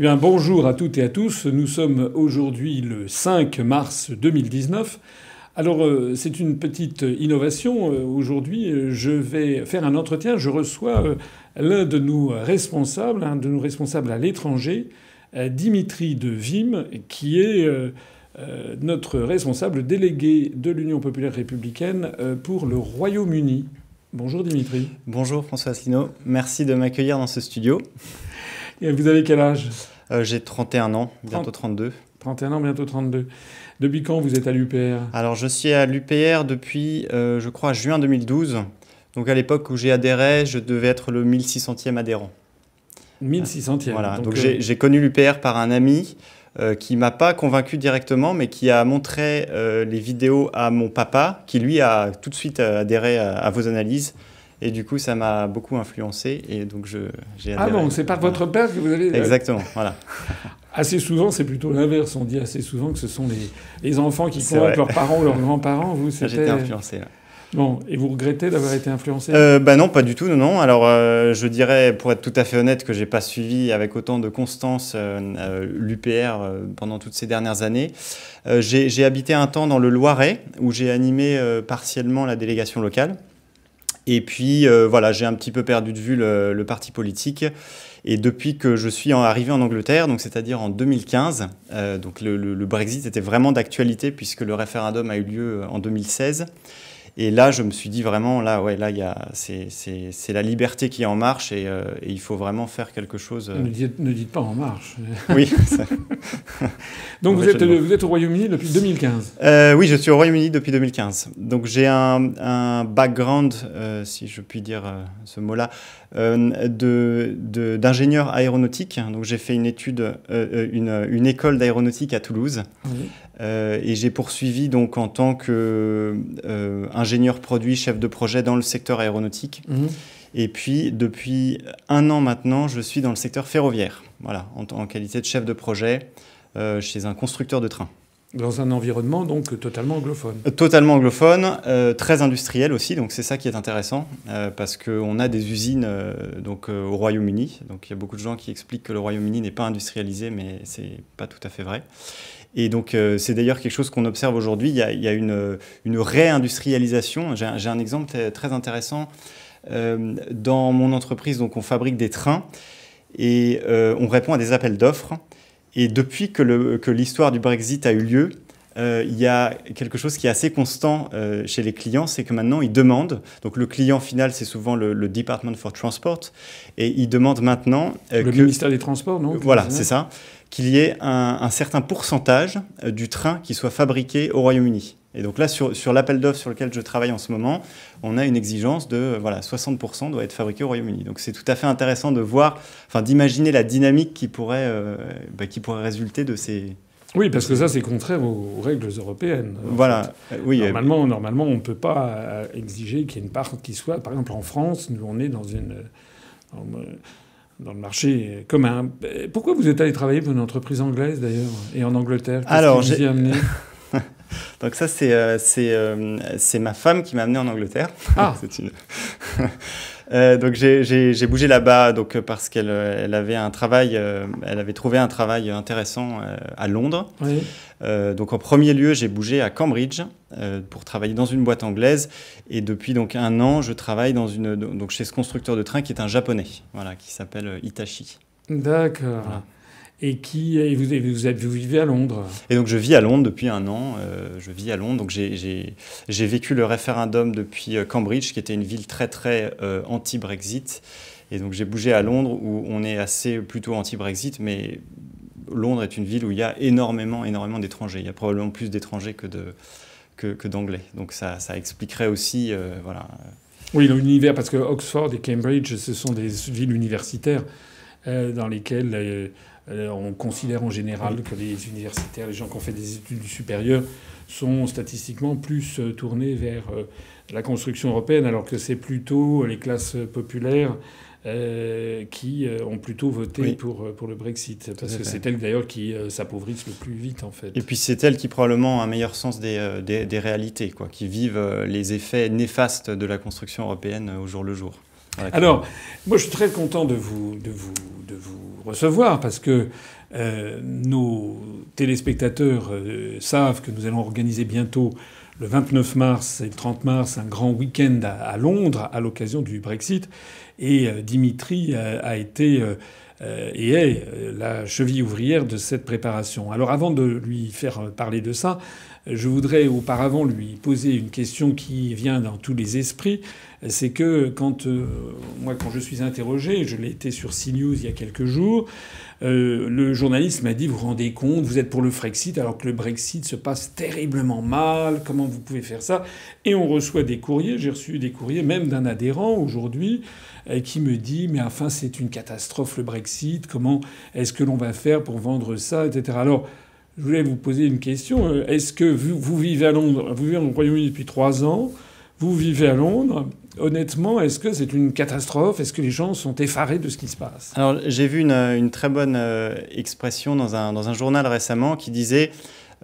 Eh bien, bonjour à toutes et à tous. Nous sommes aujourd'hui le 5 mars 2019. Alors, euh, c'est une petite innovation. Euh, aujourd'hui, je vais faire un entretien. Je reçois euh, l'un de nos responsables, un de nos responsables à l'étranger, Dimitri de Vim, qui est notre responsable délégué de l'Union populaire républicaine pour le Royaume-Uni. Bonjour Dimitri. Bonjour François Asselineau. Merci de m'accueillir dans ce studio. Et vous avez quel âge? Euh, J'ai 31 ans, bientôt 32. 31 ans, bientôt 32. Depuis quand vous êtes à l'UPR Alors je suis à l'UPR depuis, euh, je crois, juin 2012. Donc à l'époque où j'ai adhéré, je devais être le 1600e adhérent. 1600e. Voilà, donc, euh, j'ai connu l'UPR par un ami qui m'a pas convaincu directement, mais qui a montré les vidéos à mon papa, qui lui a tout de suite adhéré à vos analyses. Et du coup, ça m'a beaucoup influencé. Et donc, j'ai Ah bon, c'est par votre père que vous allez. Exactement, voilà. assez souvent, c'est plutôt l'inverse. On dit assez souvent que ce sont les, les enfants qui convainquent leurs parents ou leurs grands-parents. Vous, c'était. J'étais influencé. Là. Bon, et vous regrettez d'avoir été influencé? Euh, bah Non, pas du tout, non, non. Alors, euh, je dirais, pour être tout à fait honnête, que j'ai pas suivi avec autant de constance euh l'UPR pendant toutes ces dernières années. j'ai habité un temps dans le Loiret, où j'ai animé partiellement la délégation locale. Et puis euh, voilà, j'ai un petit peu perdu de vue le, parti politique. Et depuis que je suis arrivé en Angleterre, donc c'est-à-dire en 2015, euh, donc le, le, Brexit était vraiment d'actualité puisque le référendum a eu lieu en 2016. Et là, je me suis dit vraiment, là, ouais, là, c'est, la liberté qui est en marche et, euh, et, il faut vraiment faire quelque chose. Euh. Ne, dites, ne dites pas en marche. Oui. Donc vous êtes, vous êtes, au Royaume-Uni depuis 2015 euh, Oui, je suis au Royaume-Uni depuis 2015. Donc j'ai un, un background, euh, si je puis dire ce mot-là, de, de, d'ingénieur aéronautique. Donc j'ai fait une étude, une, une école d'aéronautique à Toulouse. Oui. Euh, et j'ai poursuivi donc en tant qu'ingénieur euh, produit, chef de projet dans le secteur aéronautique. Mhm. Et puis depuis un an maintenant, je suis dans le secteur ferroviaire, voilà, en, en qualité de chef de projet euh, chez un constructeur de trains. Dans un environnement donc totalement anglophone. Totalement anglophone, euh, très industriel aussi, donc c'est ça qui est intéressant, euh, parce qu'on a des usines euh, donc, au Royaume-Uni. Donc il y a beaucoup de gens qui expliquent que le Royaume-Uni n'est pas industrialisé, mais c'est pas tout à fait vrai. Et donc, euh, c'est d'ailleurs quelque chose qu'on observe aujourd'hui. Il y a, il y a une, une, réindustrialisation. J'ai un, exemple très intéressant. Euh, dans mon entreprise, donc, on fabrique des trains et euh, on répond à des appels d'offres. Et depuis que l'histoire que du Brexit a eu lieu, il y a quelque chose qui est assez constant chez les clients, c'est que maintenant ils demandent, donc le client final c'est souvent le, le, Department for Transport, et ils demandent maintenant... Le ministère des Transports, non? Voilà, c'est ça qu'il y ait un, certain pourcentage euh, du train qui soit fabriqué au Royaume-Uni. Et donc là, sur, sur l'appel d'offres sur lequel je travaille en ce moment, on a une exigence de voilà, 60% doit être fabriqué au Royaume-Uni. Donc c'est tout à fait intéressant de voir, enfin d'imaginer la dynamique qui pourrait, euh, bah, qui pourrait résulter de ces... Oui, parce que ça, c'est contraire aux règles européennes. Voilà, euh, oui. Normalement, normalement on ne peut pas exiger qu'il y ait une part qui soit... Par exemple, en France, nous, on est dans une dans le marché commun. Pourquoi vous êtes allé travailler pour une entreprise anglaise d'ailleurs et en Angleterre? Alors, j'ai amené? Donc ça, c'est euh, euh, ma femme qui m'a amené en Angleterre. Ah. une... euh, donc j'ai bougé là-bas donc parce qu'elle elle avait un travail, euh, elle avait trouvé un travail intéressant à Londres. Oui. donc en premier lieu, j'ai bougé à Cambridge pour travailler dans une boîte anglaise et depuis donc un an, je travaille dans une donc chez ce constructeur de train qui est un japonais, voilà, qui s'appelle Hitachi. D'accord. Voilà et qui et vous, vous, êtes, vous, vivez à Londres. Et donc je vis à Londres depuis un an. Euh, je vis à Londres, donc j'ai vécu le référendum depuis euh, Cambridge, qui était une ville très très euh, anti-Brexit. Et donc j'ai bougé à Londres où on est assez plutôt anti-Brexit, mais Londres est une ville où il y a énormément énormément d'étrangers. Il y a probablement plus d'étrangers que de que, que d'anglais. Donc ça, ça expliquerait aussi euh, voilà. Oui, l'univers parce que Oxford et Cambridge, ce sont des villes universitaires euh, dans lesquelles euh, on considère en général que les universitaires, les gens qui ont fait des études supérieures, sont statistiquement plus euh, tournés vers euh, la construction européenne, alors que c'est plutôt les classes populaires qui ont plutôt voté pour, pour le Brexit. Parce que c'est elles d'ailleurs qui s'appauvrissent le plus vite en fait. Et puis c'est elles qui probablement ont un meilleur sens des, des, des, réalités, quoi, qui vivent les effets néfastes de la construction européenne au jour le jour. Alors, moi je suis très content de vous, de vous, de vous recevoir parce que nos téléspectateurs savent que nous allons organiser bientôt le 29 mars et le 30 mars un grand week-end à, Londres à l'occasion du Brexit. Et Dimitri a, été et est la cheville ouvrière de cette préparation. Alors avant de lui faire parler de ça, je voudrais auparavant lui poser une question qui vient dans tous les esprits. C'est que quand euh, moi, quand je suis interrogé, je l'ai été sur CNews il y a quelques jours, euh, le journaliste m'a dit vous vous rendez compte, vous êtes pour le Frexit alors que le Brexit se passe terriblement mal. Comment vous pouvez faire ça? Et on reçoit des courriers. J'ai reçu des courriers même d'un adhérent aujourd'hui euh, qui me dit mais enfin c'est une catastrophe le Brexit. Comment est-ce que l'on va faire pour vendre ça, etc. Alors je voulais vous poser une question. Euh, est-ce que vous, vivez à Londres, vous vivez au Royaume-Uni depuis trois ans, vous vivez à Londres. Honnêtement, est-ce que c'est une catastrophe? Est-ce que les gens sont effarés de ce qui se passe? Alors, j'ai vu une, très bonne euh, expression dans un, dans un, journal récemment qui disait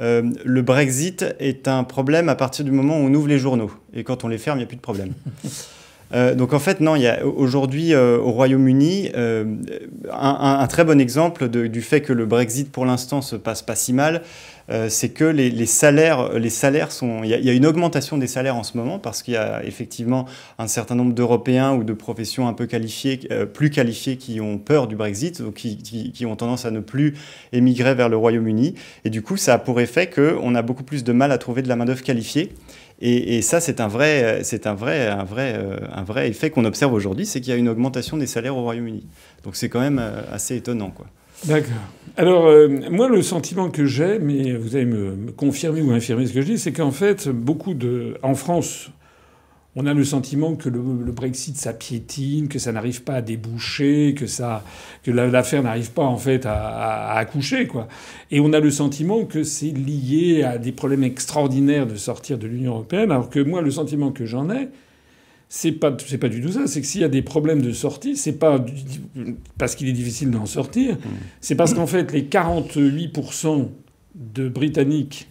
euh, le Brexit est un problème à partir du moment où on ouvre les journaux. Et quand on les ferme, il n'y a plus de problème. Euh, donc en fait, non, il y a aujourd'hui euh, au Royaume-Uni euh, un, très bon exemple du fait que le Brexit pour l'instant se passe pas si mal. c'est que les, salaires, les salaires sont. Il y, a, une augmentation des salaires en ce moment parce qu'il y a effectivement un certain nombre d'Européens ou de professions un peu qualifiées, plus qualifiées, qui ont peur du Brexit, ou qui, ont tendance à ne plus émigrer vers le Royaume-Uni. Et du coup, ça a pour effet qu'on a beaucoup plus de mal à trouver de la main d'œuvre qualifiée. Et, ça, c'est un vrai, c'est un vrai, un vrai, euh, un vrai effet qu'on observe aujourd'hui, c'est qu'il y a une augmentation des salaires au Royaume-Uni. Donc c'est quand même euh, assez étonnant, quoi. D'accord. Alors, euh, moi, le sentiment que j'ai, mais vous allez me, me, confirmer ou infirmer ce que je dis, c'est qu'en fait, beaucoup de. En France, on a le sentiment que le, Brexit ça piétine, que ça n'arrive pas à déboucher, que ça, que l'affaire n'arrive pas en fait à, accoucher quoi. Et on a le sentiment que c'est lié à des problèmes extraordinaires de sortir de l'Union européenne, alors que moi le sentiment que j'en ai, c'est pas c'est pas du tout ça. C'est que s'il y a des problèmes de sortie, c'est pas parce qu'il est difficile d'en sortir, mmh. c'est parce qu'en fait les 48% de Britanniques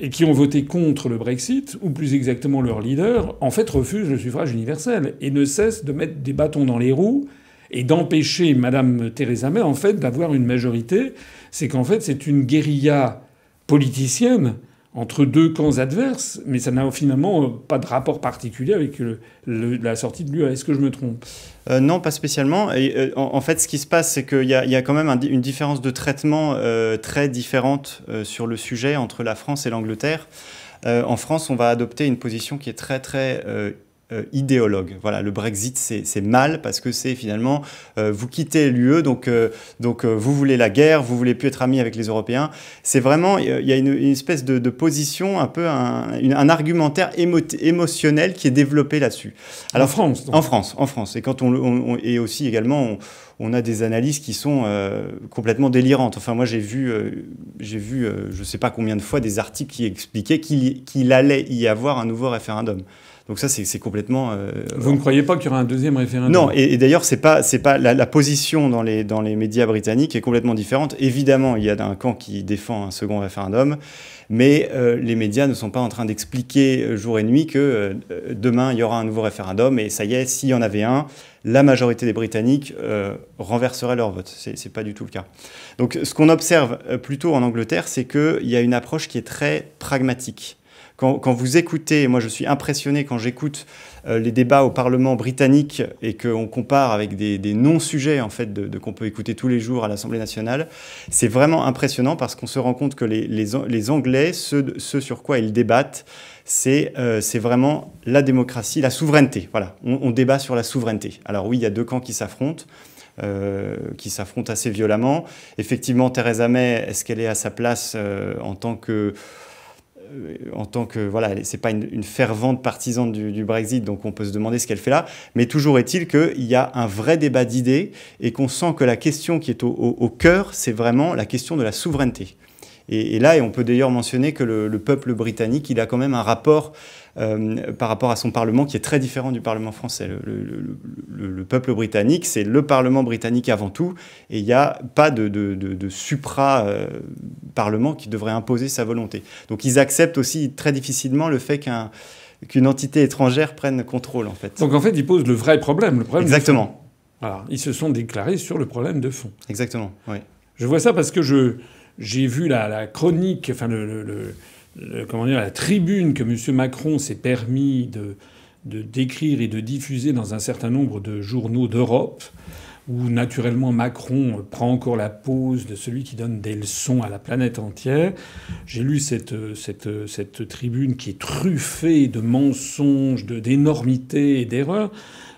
et qui ont voté contre le Brexit, ou plus exactement leur leader, en fait refusent le suffrage universel et ne cessent de mettre des bâtons dans les roues et d'empêcher Madame Theresa May en fait d'avoir une majorité. C'est qu'en fait c'est une guérilla politicienne entre deux camps adverses, mais ça n'a finalement pas de rapport particulier avec la sortie de l'UE. Est-ce que je me trompe? Euh, Non, pas spécialement. Euh, en, fait, ce qui se passe, c'est qu'il y, a quand même une différence de traitement euh, très différente sur le sujet entre la France et l'Angleterre. en France, on va adopter une position qui est très très euh, idéologue. Voilà, le Brexit, c'est mal parce que c'est finalement, euh, vous quittez l'UE, donc, euh, donc vous voulez la guerre, vous voulez plus être amis avec les Européens. C'est vraiment, il y a une, espèce de, position, un peu un, un argumentaire émotionnel qui est développé là-dessus. En France En France, en France. Et, quand on, et aussi également, on, a des analyses qui sont complètement délirantes. Enfin, moi, j'ai vu, j'ai vu je ne sais pas combien de fois, des articles qui expliquaient qu'il allait y avoir un nouveau référendum. Donc ça, c'est complètement. Euh, Vous ne croyez pas qu'il y aura un deuxième référendum? Non, et, d'ailleurs, c'est pas, c'est pas la, position dans les dans les médias britanniques est complètement différente. Évidemment, il y a un camp qui défend un second référendum, mais euh, les médias ne sont pas en train d'expliquer euh, jour et nuit que demain il y aura un nouveau référendum et ça y est, s'il y en avait un, la majorité des Britanniques renverserait leur vote. C'est, c'est pas du tout le cas. Donc, ce qu'on observe plutôt en Angleterre, c'est qu'il y a une approche qui est très pragmatique. Quand, vous écoutez, moi je suis impressionné quand j'écoute euh, les débats au Parlement britannique et qu'on compare avec des, non-sujets en fait de, qu'on peut écouter tous les jours à l'Assemblée nationale, c'est vraiment impressionnant parce qu'on se rend compte que les, Anglais, ce, sur quoi ils débattent, euh, c'est vraiment la démocratie, la souveraineté. Voilà, on, débat sur la souveraineté. Alors oui, il y a deux camps qui s'affrontent. Euh, qui s'affrontent assez violemment. Effectivement, Theresa May, est-ce qu'elle est à sa place en tant que en tant que voilà, c'est pas une, fervente partisane du, Brexit, donc on peut se demander ce qu'elle fait là. Mais toujours est-il qu'il y a un vrai débat d'idées et qu'on sent que la question qui est au cœur, c'est vraiment la question de la souveraineté. Et, là, et on peut d'ailleurs mentionner que le, peuple britannique, il a quand même un rapport euh, par rapport à son Parlement qui est très différent du Parlement français. Le, peuple britannique, c'est le Parlement britannique avant tout, et il n'y a pas de, supra-Parlement euh, qui devrait imposer sa volonté. Donc ils acceptent aussi très difficilement le fait qu'une entité étrangère prenne contrôle, en fait. Donc en fait, ils posent le vrai problème. Le problème Exactement. Voilà. Ils se sont déclarés sur le problème de fond. Exactement, oui. Je vois ça parce que je, j'ai vu la, chronique, enfin le, comment dire, la tribune que M. Macron s'est permis de, décrire et de diffuser dans un certain nombre de journaux d'Europe où naturellement Macron prend encore la pose de celui qui donne des leçons à la planète entière. J'ai lu cette, tribune qui est truffée de mensonges, d'énormités et d'erreurs.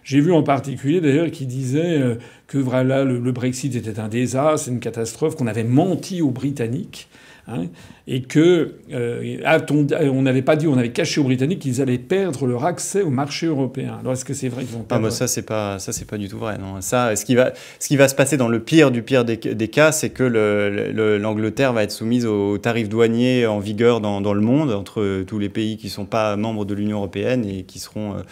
J'ai vu en particulier d'ailleurs qui disait euh, que voilà, le, le Brexit était un désastre, une catastrophe, qu'on avait menti aux Britanniques. Hein, et que euh, on n'avait pas dit, on avait caché aux Britanniques qu'ils allaient perdre leur accès au marché européen. Alors est-ce que c'est vrai qu'ils vont perdre ah, Ça c'est pas ça c'est pas du tout vrai. Non. Ça, ce qui va ce qui va se passer dans le pire du pire des, des cas, c'est que l'Angleterre va être soumise aux tarifs douaniers en vigueur dans, dans, le monde entre tous les pays qui sont pas membres de l'Union européenne et qui seront euh,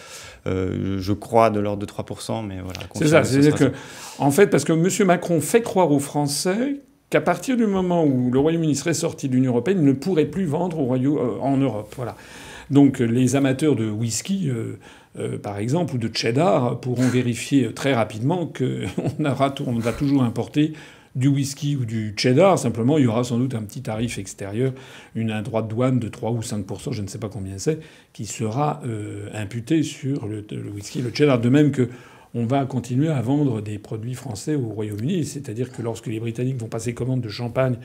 euh, je crois, de l'ordre de 3%, mais voilà. C'est ça, c'est-à-dire que, en fait, parce que M. Macron fait croire aux Français qu'à partir du moment où le Royaume-Uni serait sorti de l'Union européenne, il ne pourrait plus vendre euh, en Europe. Voilà. Donc les amateurs de whisky, euh, euh, par exemple, ou de cheddar, pourront vérifier très rapidement qu'on on va toujours importer du whisky ou du cheddar. Simplement, il y aura sans doute un petit tarif extérieur, une, un droit de douane de 3 ou 5 je ne sais pas combien c'est, qui sera imputé sur le, le, whisky et le cheddar. De même que on va continuer à vendre des produits français au Royaume-Uni. C'est-à-dire que lorsque les Britanniques vont passer commande de champagne,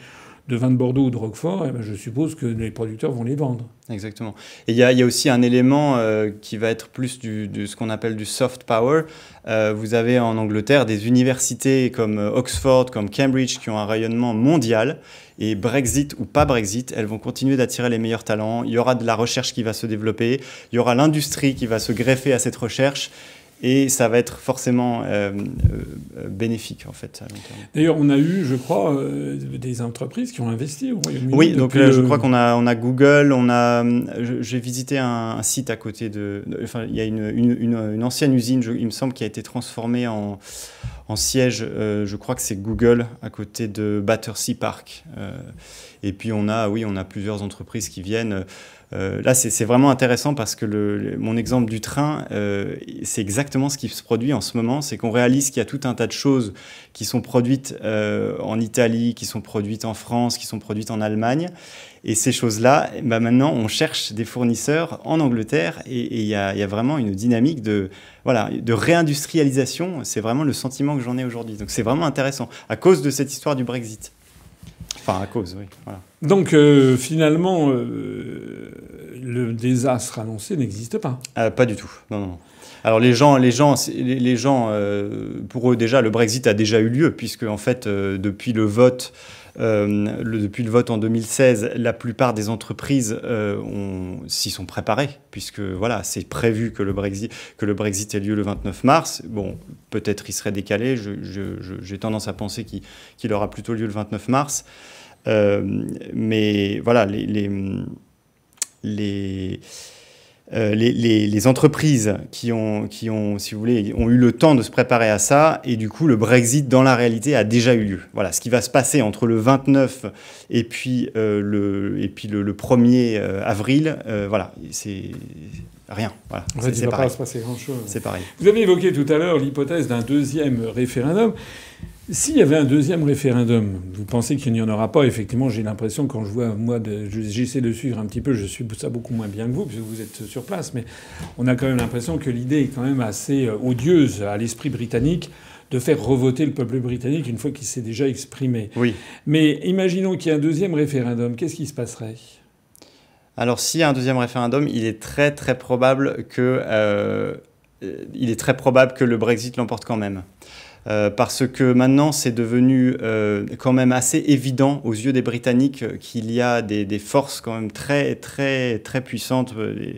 de vin de Bordeaux ou de Roquefort, eh ben, je suppose que les producteurs vont les vendre. Exactement. Et il y, a aussi un élément euh, qui va être plus de ce qu'on appelle du soft power. Euh, vous avez en Angleterre des universités comme euh, Oxford, comme Cambridge, qui ont un rayonnement mondial. Et Brexit ou pas Brexit, elles vont continuer d'attirer les meilleurs talents. Il y aura de la recherche qui va se développer. Il y aura l'industrie qui va se greffer à cette recherche et ça va être forcément euh, euh, bénéfique en fait. D'ailleurs, on a eu, je crois, euh, des entreprises qui ont investi au Royaume-Uni. Oui, donc je crois qu'on a, on a Google, on a, j'ai visité un, site à côté de, enfin, il y a une, une, une, ancienne usine, il me semble, qui a été transformée en, en siège. je crois que c'est Google à côté de Battersea Park. et puis on a, oui, on a plusieurs entreprises qui viennent. Euh, là, c'est vraiment intéressant parce que le, mon exemple du train, euh, c'est exactement ce qui se produit en ce moment. C'est qu'on réalise qu'il y a tout un tas de choses qui sont produites euh, en Italie, qui sont produites en France, qui sont produites en Allemagne. Et ces choses-là, bah maintenant, on cherche des fournisseurs en Angleterre et il y, y, a vraiment une dynamique de, voilà, de réindustrialisation. C'est vraiment le sentiment que j'en ai aujourd'hui. Donc c'est vraiment intéressant à cause de cette histoire du Brexit. Enfin, à cause, oui. Voilà. Donc euh, finalement, euh, le désastre annoncé n'existe pas. Euh, pas du tout. Non, non. Alors les gens, les gens, les gens, pour eux déjà, le Brexit a déjà eu lieu puisque en fait, depuis le vote. depuis le vote en 2016, la plupart des entreprises s'y sont préparées, puisque voilà, c'est prévu que le, Brexit, que le Brexit ait lieu le 29 mars. Bon, peut-être il serait décalé, j'ai tendance à penser qu'il aura plutôt lieu le 29 mars. Euh, mais voilà, les, les euh, les, les, entreprises qui ont, qui ont, si vous voulez, ont eu le temps de se préparer à ça, et du coup, le Brexit, dans la réalité, a déjà eu lieu. Voilà, ce qui va se passer entre le 29 et puis, euh, le, et puis le, 1er avril, voilà, c'est rien. Voilà, en fait, il ne va pas se passer grand-chose. C'est pareil. Vous avez évoqué tout à l'heure l'hypothèse d'un deuxième référendum. S'il y avait un deuxième référendum, vous pensez qu'il n'y en aura pas Effectivement, j'ai l'impression, quand je vois, moi, j'essaie de suivre un petit peu, je suis ça beaucoup moins bien que vous, puisque vous êtes sur place, mais on a quand même l'impression que l'idée est quand même assez euh, odieuse à l'esprit britannique de faire revoter le peuple britannique une fois qu'il s'est déjà exprimé. Oui. Mais imaginons qu'il y ait un deuxième référendum, qu'est-ce qui se passerait? Alors, s'il y a un deuxième référendum, il est très très probable que, euh, il est très probable que le Brexit l'emporte quand même. Euh, parce que maintenant c'est devenu euh, quand même assez évident aux yeux des Britanniques qu'il y a des, forces quand même très très très puissantes. Euh,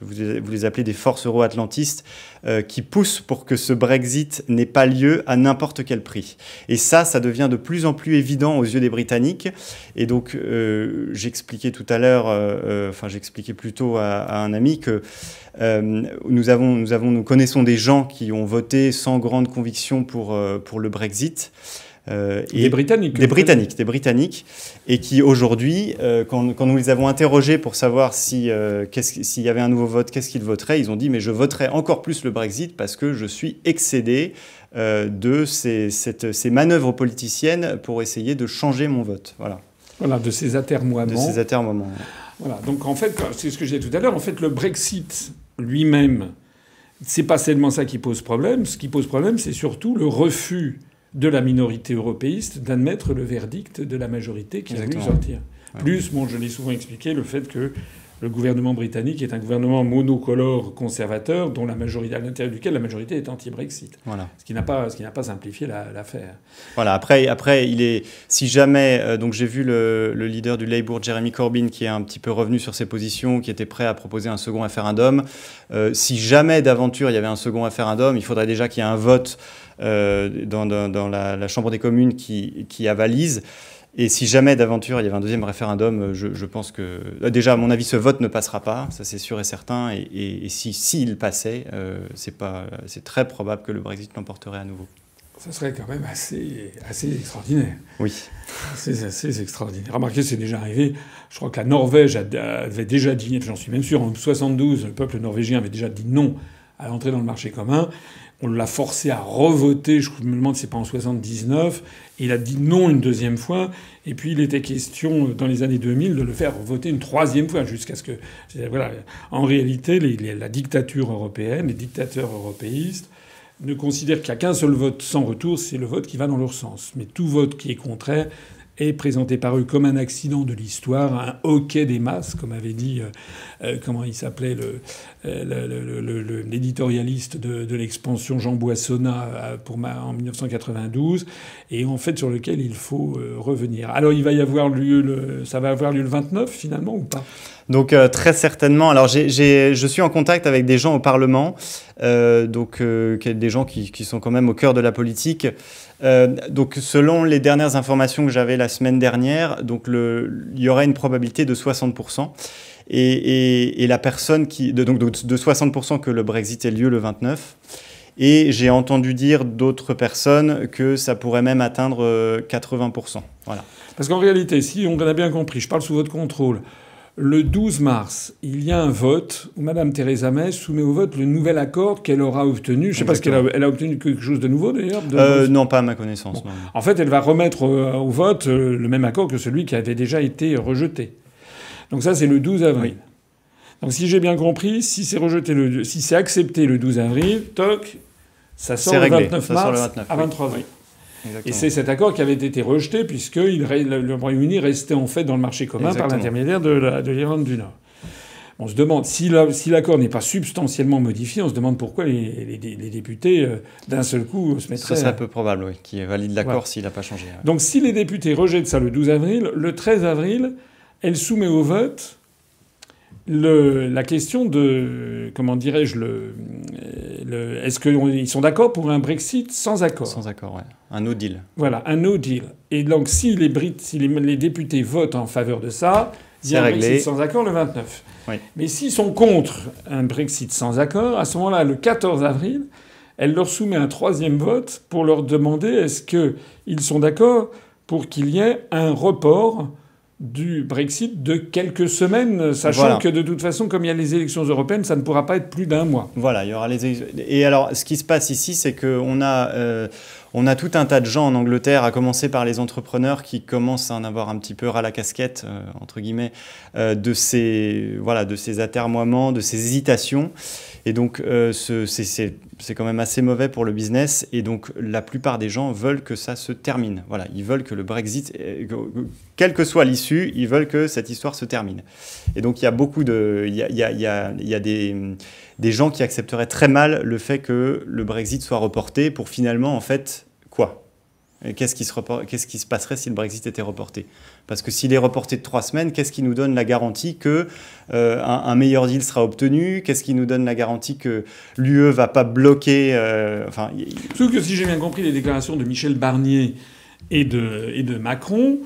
vous, les appelez des forces euro-atlantistes, euh, qui poussent pour que ce Brexit n'ait pas lieu à n'importe quel prix. Et ça, ça devient de plus en plus évident aux yeux des Britanniques. Et donc, euh, j'expliquais tout à l'heure, euh, enfin, j'expliquais plutôt à, à, un ami que nous, avons, nous, avons, nous connaissons des gens qui ont voté sans grande conviction pour, pour le Brexit. Euh, des Britanniques. Des Britanniques, des Britanniques, et qui aujourd'hui, euh, quand, quand, nous les avons interrogés pour savoir si euh, s'il y avait un nouveau vote, qu'est-ce qu'ils voteraient, ils ont dit mais je voterai encore plus le Brexit parce que je suis excédé de ces, cette, ces manœuvres politiciennes pour essayer de changer mon vote. Voilà. Voilà, de ces atermoiements. De ces atermoiements. Voilà. Donc en fait, c'est ce que j'ai dit tout à l'heure. En fait, le Brexit lui-même, c'est pas seulement ça qui pose problème. Ce qui pose problème, c'est surtout le refus de la minorité européiste d'admettre le verdict de la majorité qui a voulu sortir. Plus, bon, je l'ai souvent expliqué, le fait que le gouvernement britannique est un gouvernement monocolore conservateur dont la majorité, à l'intérieur duquel la majorité est anti-Brexit. Voilà. Ce qui n'a pas, ce qui n'a pas simplifié l'affaire. voilà. Après, après, il est, si jamais, euh, donc j'ai vu le, leader du Labour, Jeremy Corbyn, qui est un petit peu revenu sur ses positions, qui était prêt à proposer un second référendum. Euh, si jamais d'aventure il y avait un second référendum, il faudrait déjà qu'il y ait un vote euh, dans, dans, la, Chambre des communes qui, qui avalise. Et si jamais d'aventure il y avait un deuxième référendum, je, pense que euh, déjà à mon avis ce vote ne passera pas, ça c'est sûr et certain. Et, et, si s'il passait, euh, c'est pas, c'est très probable que le Brexit l'emporterait à nouveau. Ça serait quand même assez, assez extraordinaire. Oui. C'est assez extraordinaire. Remarquez, c'est déjà arrivé. Je crois que la Norvège avait déjà dit, j'en suis même sûr, en 72, le peuple norvégien avait déjà dit non à l'entrée dans le marché commun. On l'a forcé à revoter, je me demande si c'est pas en 79. Il a dit non une deuxième fois. Et puis il était question, dans les années 2000, de le faire voter une troisième fois, jusqu'à ce que. Voilà. En réalité, la dictature européenne, les dictateurs européistes, ne considèrent qu'il n'y a qu'un seul vote sans retour, c'est le vote qui va dans leur sens. Mais tout vote qui est contraire est présenté par eux comme un accident de l'histoire, un hockey des masses, comme avait dit, euh, euh, comment il s'appelait, euh, l'éditorialiste de, l'expansion Jean Boissonnat pour ma, en 1992, et en fait sur lequel il faut revenir. Alors il va y avoir lieu, le, ça va avoir lieu le 29 finalement ou pas? Donc très certainement. Alors je suis en contact avec des gens au Parlement, euh, donc euh, des gens qui, qui, sont quand même au cœur de la politique. Donc selon les dernières informations que j'avais la semaine dernière, donc il y aurait une probabilité de 60%. Et, la personne qui donc de 60% que le Brexit ait lieu le 29. Et j'ai entendu dire d'autres personnes que ça pourrait même atteindre 80%. Voilà. Parce qu'en réalité, si on a bien compris, je parle sous votre contrôle, le 12 mars, il y a un vote où Mme Theresa May soumet au vote le nouvel accord qu'elle aura obtenu. Je ne sais pas ce qu'elle a, elle a obtenu quelque chose de nouveau d'ailleurs. Euh, non, pas à ma connaissance. En fait, elle va remettre au, vote euh, le même accord que celui qui avait déjà été rejeté. Donc ça, c'est le 12 avril. Donc si j'ai bien compris, si c'est rejeté le, si c'est accepté le 12 avril, toc, ça sort, le 29 mars à 23 Et c'est cet accord qui avait été rejeté puisque le Royaume-Uni restait en fait dans le marché commun par l'intermédiaire de l'Irlande du Nord. On se demande, si l'accord n'est pas substantiellement modifié, on se demande pourquoi les, députés, euh, d'un seul coup, se mettraient... Ça, c'est un peu probable, oui, qui valide l'accord s'il n'a pas changé. Donc si les députés rejettent ça le 12 avril, le 13 avril, elle soumet au vote le, la question de comment dirais-je le, le est-ce qu'ils sont d'accord pour un Brexit sans accord? Sans accord, ouais. Un no deal. Voilà, un no deal. Et donc si les Brits, si les, députés votent en faveur de ça, il y a un Brexit sans accord le 29. Oui. Mais s'ils sont contre un Brexit sans accord, à ce moment-là, le 14 avril, elle leur soumet un troisième vote pour leur demander est-ce qu'ils sont d'accord pour qu'il y ait un report du Brexit de quelques semaines, sachant que de toute façon, comme il y a les élections européennes, ça ne pourra pas être plus d'un mois. Voilà, il y aura les Et alors, ce qui se passe ici, c'est qu'on a, euh, on a tout un tas de gens en Angleterre, à commencer par les entrepreneurs qui commencent à en avoir un petit peu ras la casquette, euh, entre guillemets, euh, de, ces, voilà, de ces atermoiements, de ces hésitations. Et donc, euh, c'est quand même assez mauvais pour le business. Et donc, la plupart des gens veulent que ça se termine. Voilà, ils veulent que le Brexit, euh, quelle que soit l'issue, ils veulent que cette histoire se termine. Et donc, il y a beaucoup de. Il y a, a, y a, y a des, des gens qui accepteraient très mal le fait que le Brexit soit reporté pour finalement, en fait, Qu'est-ce qui, qu'est-ce qui, se passerait si le Brexit était reporté? Parce que s'il est reporté de trois semaines, qu'est-ce qui nous donne la garantie que euh, un, meilleur deal sera obtenu? Qu'est-ce qui nous donne la garantie que l'UE va pas bloquer euh, enfin, Sauf que si j'ai bien compris les déclarations de Michel Barnier et de, et de Macron,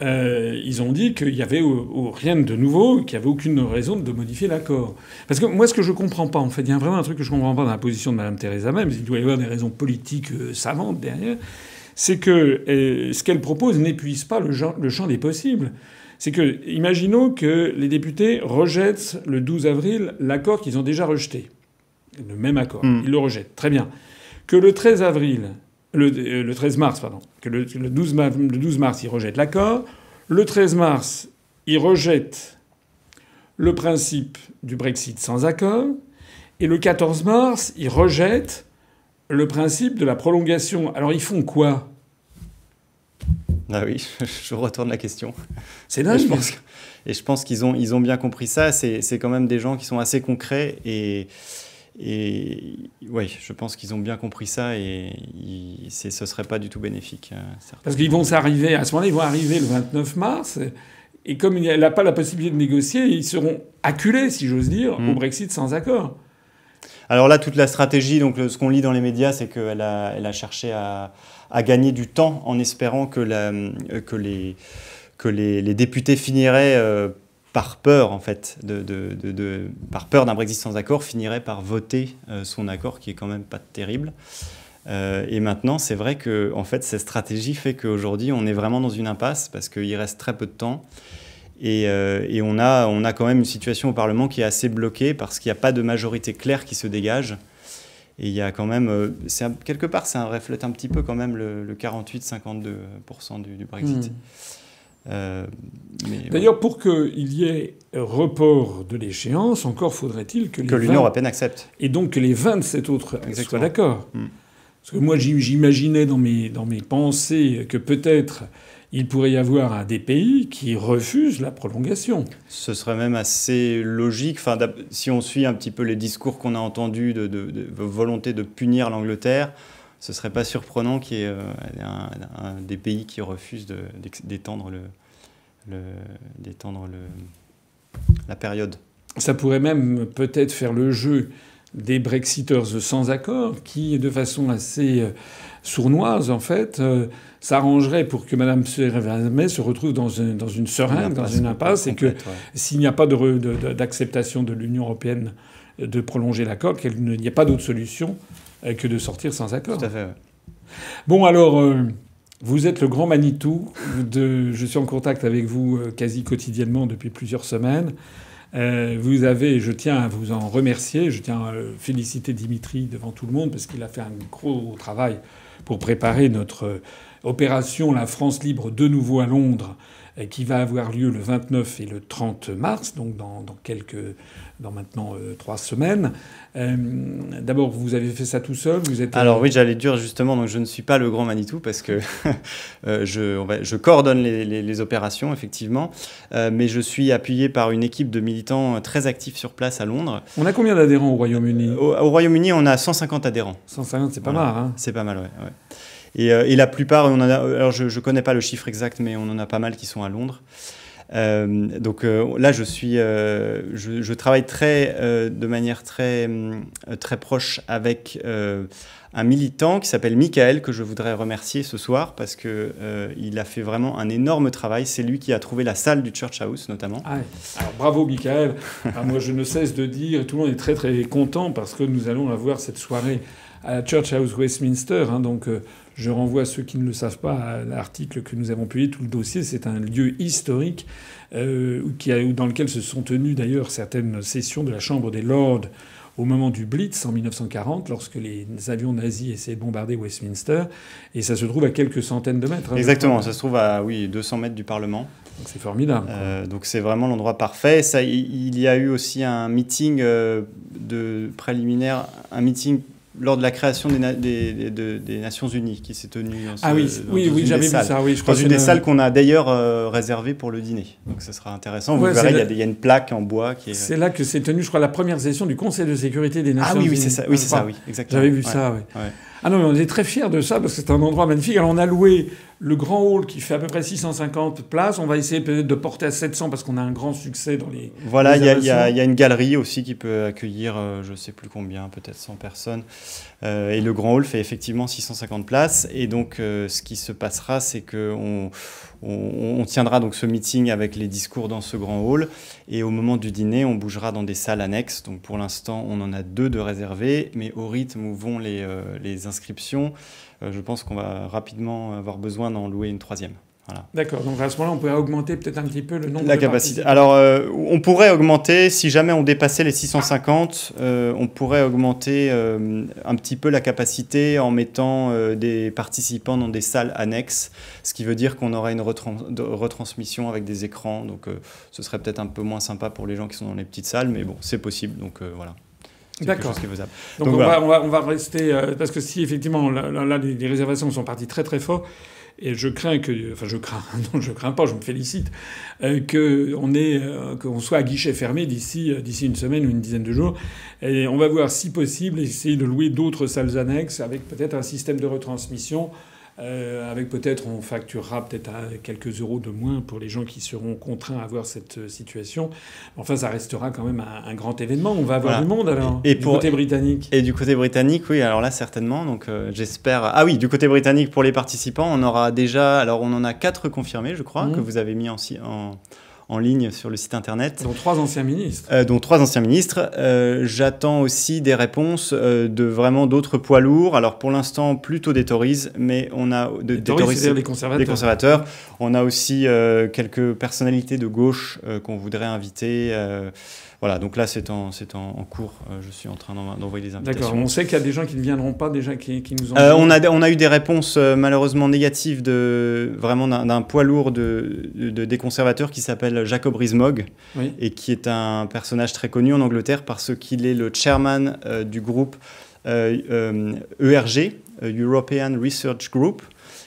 euh, ils ont dit qu'il n'y avait rien de nouveau, qu'il n'y avait aucune raison de modifier l'accord. Parce que moi, ce que je ne comprends pas, en fait, il y a vraiment un truc que je ne comprends pas dans la position de Mme Theresa même, il doit y avoir des raisons politiques savantes derrière c'est que ce qu'elle propose n'épuise pas le, le champ des possibles. C'est que, imaginons que les députés rejettent le 12 avril l'accord qu'ils ont déjà rejeté. Le même accord. Hmm. Ils le rejettent. Très bien. Que le 13 avril, le, 13 mars, pardon, que le, 12, le 12 mars, ils rejettent l'accord. Le 13 mars, ils rejettent le principe du Brexit sans accord. Et le 14 mars, ils rejettent le principe de la prolongation. Alors ils font quoi? Ah oui, je retourne la question. C'est dingue. Et je pense, qu'ils ont, ils ont bien compris ça. C'est quand même des gens qui sont assez concrets et. Et oui, je pense qu'ils ont bien compris ça et ce ne serait pas du tout bénéfique. Euh, Parce qu'ils vont s'arriver, à ce moment-là, ils vont arriver le 29 mars. Et comme il n'a pas la possibilité de négocier, ils seront acculés, si j'ose dire, au mm. Brexit sans accord. Alors là, toute la stratégie, donc ce qu'on lit dans les médias, c'est qu'elle a, elle a cherché à, gagner du temps en espérant que, les, députés finiraient euh, par peur en fait, par peur d'un Brexit sans accord, finiraient par voter euh, son accord, qui est quand même pas terrible. Euh, et maintenant, c'est vrai que en fait, cette stratégie fait qu'aujourd'hui, on est vraiment dans une impasse parce qu'il reste très peu de temps. Et, euh, et, on, a, on a quand même une situation au Parlement qui est assez bloquée parce qu'il n'y a pas de majorité claire qui se dégage. Et il y a quand même, euh, quelque part, ça reflète un petit peu quand même le, 48-52% du, Brexit. Hmm. D'ailleurs, pour qu'il y ait report de l'échéance, encore faudrait-il que, que l'Union européenne accepte. Et donc que les 27 autres soient d'accord. Hmm. Parce que moi, j'imaginais dans mes, dans mes pensées que peut-être il pourrait y avoir des pays qui refuse la prolongation. Ce serait même assez logique. Enfin, si on suit un petit peu les discours qu'on a entendus de, volonté de punir l'Angleterre, ce serait pas surprenant qu'il y ait euh, un, des pays qui refusent d'étendre le, le, le, la période. Ça pourrait même peut-être faire le jeu des Brexiteurs sans accord qui, de façon assez euh, sournoise, en fait, euh, s'arrangerait pour que Mme May se retrouve dans, dans une seringue, dans une impasse, et que s'il n'y a pas d'acceptation de, l'Union européenne de prolonger l'accord, qu'il n'y a pas d'autre solution euh, que de sortir sans accord. Tout à fait. Bon, alors. Vous êtes le grand Manitou. De, je suis en contact avec vous quasi quotidiennement depuis plusieurs semaines. Euh, vous avez, je tiens à vous en remercier, je tiens à féliciter Dimitri devant tout le monde parce qu'il a fait un gros travail pour préparer notre opération La France libre de nouveau à Londres qui va avoir lieu le 29 et le 30 mars, donc dans, quelques, dans maintenant euh, trois semaines. Euh, d'abord, vous avez fait ça tout seul vous êtes, Alors oui, j'allais dire justement, donc je ne suis pas le grand Manitou parce que euh, je, je, coordonne les, les, opérations, effectivement, mais je suis appuyé par une équipe de militants très actifs sur place à Londres. On a combien d'adhérents au Royaume-Uni? Au, Royaume-uni, on a 150 adhérents. 150, c'est pas mal. Hein c'est pas mal, ouais. ouais. Euh, et, la plupart, on alors je ne connais pas le chiffre exact, mais on en a pas mal qui sont à Londres. Euh, donc euh, là, je suis, je, travaille très, de manière très, très proche avec un militant qui s'appelle Michael que je voudrais remercier ce soir parce que il a fait vraiment un énorme travail. C'est lui qui a trouvé la salle du Church House notamment. Ah alors bravo Michael. Ah, moi, je ne cesse de dire, tout le monde est très très content parce que nous allons avoir cette soirée à la Church House Westminster. Hein, donc je renvoie à ceux qui ne le savent pas à l'article que nous avons publié, tout le dossier. C'est un lieu historique euh, qui a, dans lequel se sont tenues d'ailleurs certaines sessions de la Chambre des Lords au moment du Blitz en 1940, lorsque les avions nazis essayaient de bombarder Westminster. Et ça se trouve à quelques centaines de mètres. Hein, Exactement, ça se trouve à oui, 200 mètres du Parlement. Donc c'est formidable. Euh, donc c'est vraiment l'endroit parfait. Ça, il y a eu aussi un meeting euh, de préliminaire, un meeting lors de la création des, des, Nations Unies qui s'est tenue. ah oui, oui, oui j'avais vu ça. Oui, je crois dans une des salles qu'on a d'ailleurs euh, réservées pour le dîner. Donc ce sera intéressant. Vous verrez, il y, a une plaque en bois qui est. C'est là que s'est tenue, je crois, la première session du Conseil de sécurité des Nations Unies. Ah oui, oui, c'est ça. Oui, c'est ça. Oui, exactement. J'avais vu ça. Oui. Ah non, mais on est très fiers de ça parce que c'est un endroit magnifique. Alors on a loué le grand hall qui fait à peu près 650 places. On va essayer peut-être de porter à 700 parce qu'on a un grand succès dans les. Voilà, il y, a une galerie aussi qui peut accueillir, euh, je ne sais plus combien, peut-être 100 personnes. Euh, et le grand hall fait effectivement 650 places. Et donc euh, ce qui se passera, c'est qu'on on, tiendra donc ce meeting avec les discours dans ce grand hall. Et au moment du dîner, on bougera dans des salles annexes. Donc pour l'instant, on en a deux de réservées. Mais au rythme où vont les, les inscriptions, je pense qu'on va rapidement avoir besoin d'en louer une troisième. D'accord, donc à ce moment-là, on pourrait augmenter peut-être un petit peu le nombre la capacité. Alors, euh, on pourrait augmenter, si jamais on dépassait les 650, euh, on pourrait augmenter euh, un petit peu la capacité en mettant des participants dans des salles annexes, ce qui veut dire qu'on aurait une retransmission avec des écrans. Donc, ce serait peut-être un peu moins sympa pour les gens qui sont dans les petites salles, mais bon, c'est possible. Donc, voilà. D'accord. Donc, on, va, on, va, on, va, rester. parce que si effectivement, là, les réservations sont parties très très fort et je crains que, enfin je crains, non je crains pas, je me félicite, euh, qu'on euh, soit à guichet fermé d'ici euh, d'ici une semaine ou une dizaine de jours. Et on va voir si possible essayer de louer d'autres salles annexes avec peut-être un système de retransmission euh, avec peut-être, on facturera peut-être quelques euros de moins pour les gens qui seront contraints à avoir cette euh, situation. Enfin, ça restera quand même un, grand événement. On va avoir du monde alors. Et, du côté britannique. Et du côté britannique, oui. Alors là, certainement. Donc, euh, j'espère. Ah oui, du côté britannique pour les participants, on aura déjà. Alors, on en a quatre confirmés, je crois, mmh. que vous avez mis en, en en ligne sur le site internet. Dont trois anciens ministres. Euh, dont trois anciens ministres. Euh, j'attends aussi des réponses euh, de vraiment d'autres poids lourds. Alors pour l'instant plutôt des Tories, mais on a de, des, Tories, des, conservateurs. des conservateurs. On a aussi quelques personnalités de gauche qu'on voudrait inviter. Voilà, donc là, c'est en, en, cours. Euh, je suis en train d'envoyer des invitations. D'accord. On sait qu'il y a des gens qui ne viendront pas, déjà, qui, qui nous ont. Euh, on, a, on a eu des réponses euh, malheureusement négatives de, vraiment d'un, poids lourd de, de, des conservateurs qui s'appelle Jacob Rees-Mogg et qui est un personnage très connu en Angleterre parce qu'il est le chairman du groupe ERG, e European Research Group,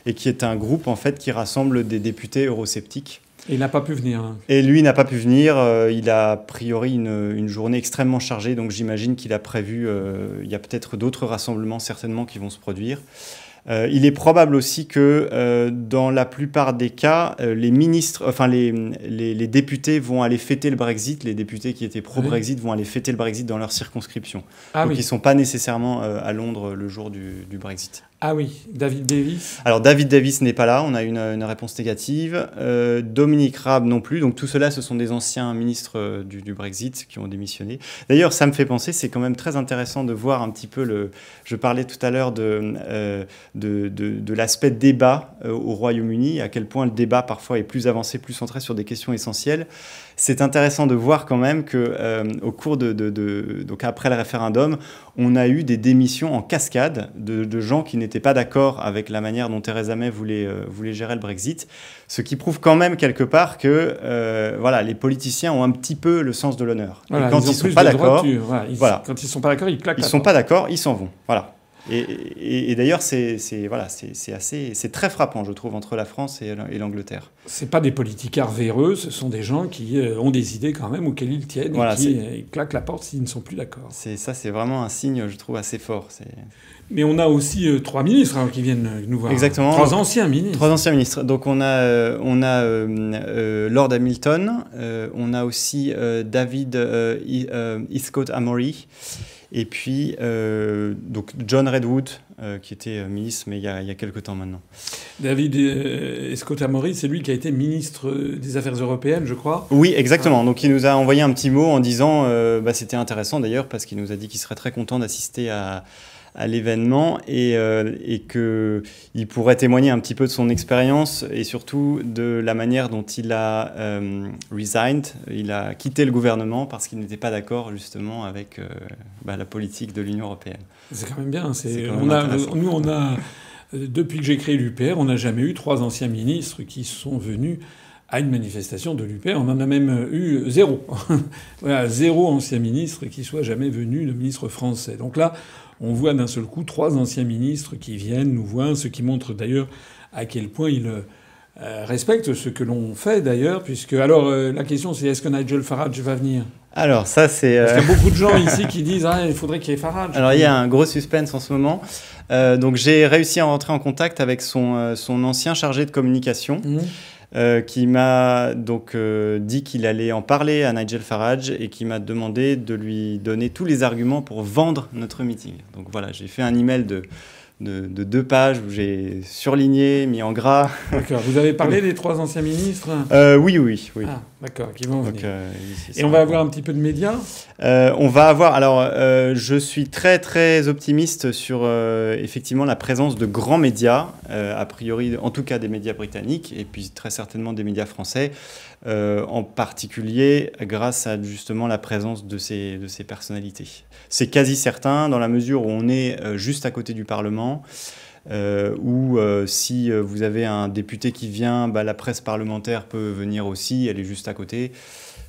et qui est un groupe en fait qui rassemble des députés eurosceptiques. Et il n'a pas pu venir. Hein. Et lui n'a pas pu venir. Euh, il a a priori une, une journée extrêmement chargée, donc j'imagine qu'il a prévu. Euh, il y a peut-être d'autres rassemblements certainement qui vont se produire. Euh, il est probable aussi que euh, dans la plupart des cas, euh, les ministres, enfin les, les, députés vont aller fêter le Brexit. Les députés qui étaient pro-Brexit vont aller fêter le Brexit dans leur circonscription. Ah Donc ils ne sont pas nécessairement à Londres le jour du, du, Brexit. Ah oui, David Davis Alors David Davis n'est pas là, on a une, une réponse négative. Dominique Raab non plus. Donc tout cela, ce sont des anciens ministres du, du Brexit qui ont démissionné. D'ailleurs, ça me fait penser, c'est quand même très intéressant de voir un petit peu le... Je parlais tout à l'heure de de, de, l'aspect débat euh, au Royaume-Uni, à quel point le débat parfois est plus avancé, plus centré sur des questions essentielles. C'est intéressant de voir quand même que euh, au cours de, donc après le référendum, on a eu des démissions en cascade de, gens qui n'étaient pas d'accord avec la manière dont Theresa May voulait, euh, voulait gérer le Brexit, ce qui prouve quand même quelque part que voilà, les politiciens ont un petit peu le sens de l'honneur. quand ils, ne sont pas d'accord, voilà, quand ils sont pas d'accord. Ils sont pas d'accord, ils s'en vont. Voilà. Et, d'ailleurs, c'est voilà, assez, c'est très frappant, je trouve, entre la France et, l'Angleterre. C'est pas des politicards véreux, ce sont des gens qui euh, ont des idées quand même auxquelles ils tiennent et qui euh, claquent la porte s'ils ne sont plus d'accord. C'est ça, c'est vraiment un signe, je trouve, assez fort. Mais on a aussi euh, trois ministres hein, qui viennent nous voir. Exactement. Trois anciens ministres. Trois anciens ministres. Donc on a, on a Lord Hamilton, on a aussi David Eastcote Amory. Et puis, euh, donc John Redwood, euh, qui était euh, ministre, mais il y, a, il y a quelques temps maintenant. David Scott Amory, c'est lui qui a été ministre des Affaires européennes, je crois. Oui, exactement. Donc il nous a envoyé un petit mot en disant, bah, c'était intéressant d'ailleurs, parce qu'il nous a dit qu'il serait très content d'assister à à l'événement et, euh, et qu'il pourrait témoigner un petit peu de son expérience et surtout de la manière dont il a euh, resigned, il a quitté le gouvernement parce qu'il n'était pas d'accord justement avec euh, bah, la politique de l'Union européenne. C'est quand même bien. on a, nous, on a, depuis que j'ai créé l'UPR, on n'a jamais eu trois anciens ministres qui sont venus à une manifestation de l'UPR. On en a même eu zéro. voilà, zéro ancien ministre qui soit jamais venu, le ministre français. Donc là, on voit d'un seul coup trois anciens ministres qui viennent nous voir, ce qui montre d'ailleurs à quel point ils euh, respectent ce que l'on fait d'ailleurs, puisque alors euh, la question c'est est-ce que Nigel Farage va venir? Alors ça c'est... Parce qu'il y a euh, beaucoup de gens ici qui disent ah, il faudrait qu'il y ait Farage. Alors il y a un gros suspense en ce moment. donc j'ai réussi à rentrer en contact avec son, son ancien chargé de communication. Mmh. Euh, qui m'a donc euh, dit qu'il allait en parler à Nigel Farage et qui m'a demandé de lui donner tous les arguments pour vendre notre meeting. Donc voilà, j'ai fait un email de de, deux pages où j'ai surligné, mis en gras. D'accord. Vous avez parlé des trois anciens ministres? Euh, Oui, oui, oui. Ah, d'accord, qui vont venir. Euh, Et on va avoir un petit peu de médias euh, On va avoir. Alors, je suis très, très optimiste sur effectivement la présence de grands médias, a priori, en tout cas des médias britanniques, et puis très certainement des médias français. en particulier grâce à justement la présence de ces, de ces personnalités. C'est quasi certain dans la mesure où on est juste à côté du Parlement euh, ou euh, si euh, vous avez un député qui vient, bah, la presse parlementaire peut venir aussi, elle est juste à côté.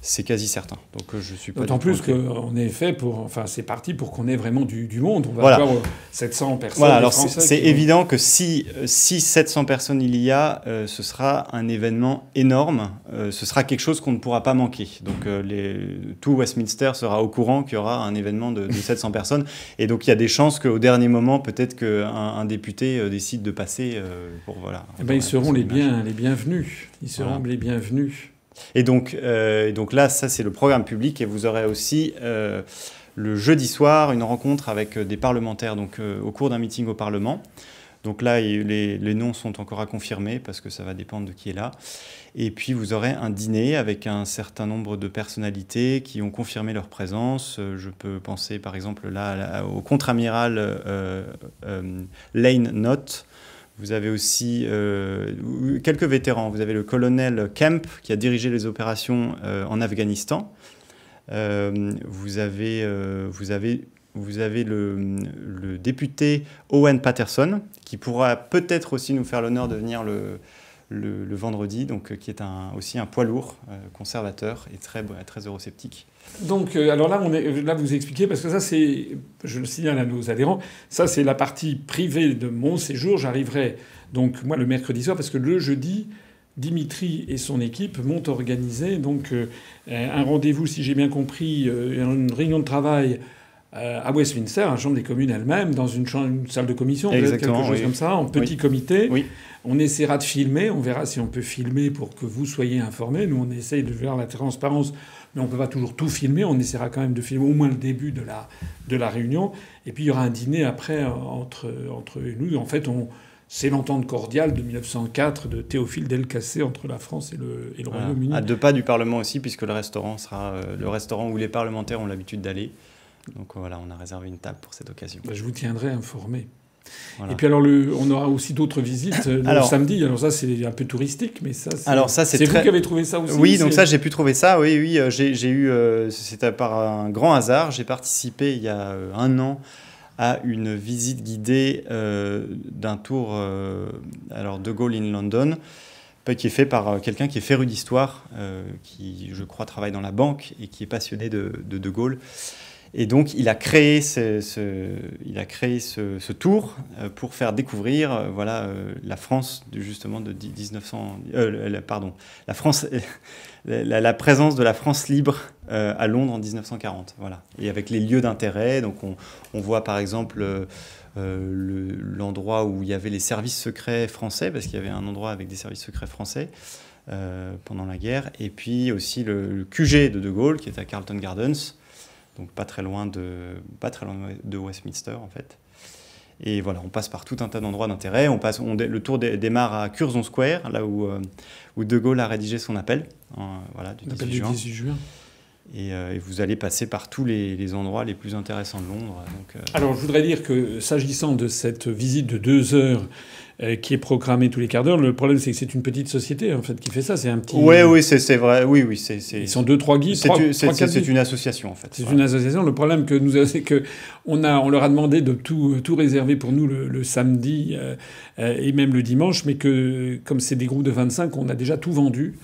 C'est quasi certain. Donc je suis pas. D'autant plus qu'on est fait pour, enfin c'est parti pour qu'on ait vraiment du, du, monde. On va avoir 700 personnes. Voilà. Alors c'est évident que si si 700 personnes il y a, ce sera un événement énorme. ce sera quelque chose qu'on ne pourra pas manquer. Donc les, tout Westminster sera au courant qu'il y aura un événement de, de 700 personnes. Et donc il y a des chances qu'au dernier moment, peut-être qu'un un député décide de passer pour voilà. Eh ben, ils seront les bien les bienvenus. Ils seront les bienvenus. Et donc, euh, donc là, ça c'est le programme public et vous aurez aussi euh, le jeudi soir une rencontre avec euh, des parlementaires donc, au cours d'un meeting au Parlement. Donc là, les, les, noms sont encore à confirmer parce que ça va dépendre de qui est là. Et puis vous aurez un dîner avec un certain nombre de personnalités qui ont confirmé leur présence. Je peux penser par exemple là au contre-amiral Lane Knott, vous avez aussi euh, quelques vétérans. Vous avez le colonel Kemp qui a dirigé les opérations euh, en Afghanistan. Euh, vous avez, vous avez, vous avez le, député Owen Patterson qui pourra peut-être aussi nous faire l'honneur de venir le, le, vendredi, donc, qui est aussi un poids lourd conservateur et très, très eurosceptique. Donc, euh, alors là, on est, vous expliquez, parce que ça, c'est, je le signale à nos adhérents, ça, c'est la partie privée de mon séjour. J'arriverai, donc, moi, le mercredi soir, parce que le jeudi, Dimitri et son équipe m'ont organisé donc euh, un rendez-vous, si j'ai bien compris, euh, une réunion de travail à Westminster, à la Chambre des communes elle-même, dans une, salle de commission, quelque chose comme ça, en petit comité. Oui. On essaiera de filmer, on verra si on peut filmer pour que vous soyez informés. Nous, on essaye de faire la transparence mais on ne peut pas toujours tout filmer. On essaiera quand même de filmer au moins le début de la, de la réunion. Et puis il y aura un dîner après euh, entre, entre nous. En fait, on, c'est l'entente cordiale de 1904 de Théophile Delcassé entre la France et le, et le Royaume-Uni. À deux pas du Parlement aussi, puisque le restaurant sera euh, le restaurant où les parlementaires ont l'habitude d'aller. Donc voilà, on a réservé une table pour cette occasion. Ben, je vous tiendrai informé. Et puis alors, le, on aura aussi d'autres visites euh, le samedi. Alors ça, c'est un peu touristique, mais ça, c'est, alors ça, c'est, vous qui avez trouvé ça aussi. Oui, donc ça, j'ai pu trouver ça. Oui, oui, euh, j'ai, j'ai eu, euh, c'était par un grand hasard. J'ai participé il y a un an à une visite guidée d'un tour, alors De Gaulle in London, qui est fait par quelqu'un qui est féru d'histoire, qui, je crois, travaille dans la banque et qui est passionné de De, de Gaulle. Et donc, il a créé ce, tour euh, pour faire découvrir euh, voilà, euh, la France, justement, de 1900. pardon, la, France, la, présence de la France libre à Londres en 1940. Voilà. Et avec les lieux d'intérêt. Donc, on, on, voit par exemple. l'endroit où il y avait les services secrets français, parce qu'il y avait un endroit avec des services secrets français pendant la guerre, et puis aussi le, le, QG de De Gaulle, qui est à Carlton Gardens, donc pas très loin de, pas très loin de Westminster en fait. Et voilà, on passe par tout un tas d'endroits d'intérêt. On passe, on, le tour démarre à Curzon Square, là où, euh, où De Gaulle a rédigé son appel, voilà, du 18 juin. Euh, et, vous allez passer par tous les, endroits les plus intéressants de Londres. Donc, euh, Alors, je voudrais dire que s'agissant de cette visite de deux heures euh, qui est programmé tous les quarts d'heure. Le problème, c'est que c'est une petite société en fait qui fait ça. C'est un petit. Oui, oui, c'est vrai. Oui, oui, c'est. Ils sont deux, trois guides. C'est une association en fait. C'est une association. Le problème que nous c'est que on a, on leur a demandé de tout, tout réserver pour nous le, samedi euh, euh, et même le dimanche, mais que comme c'est des groupes de 25, on a déjà tout vendu.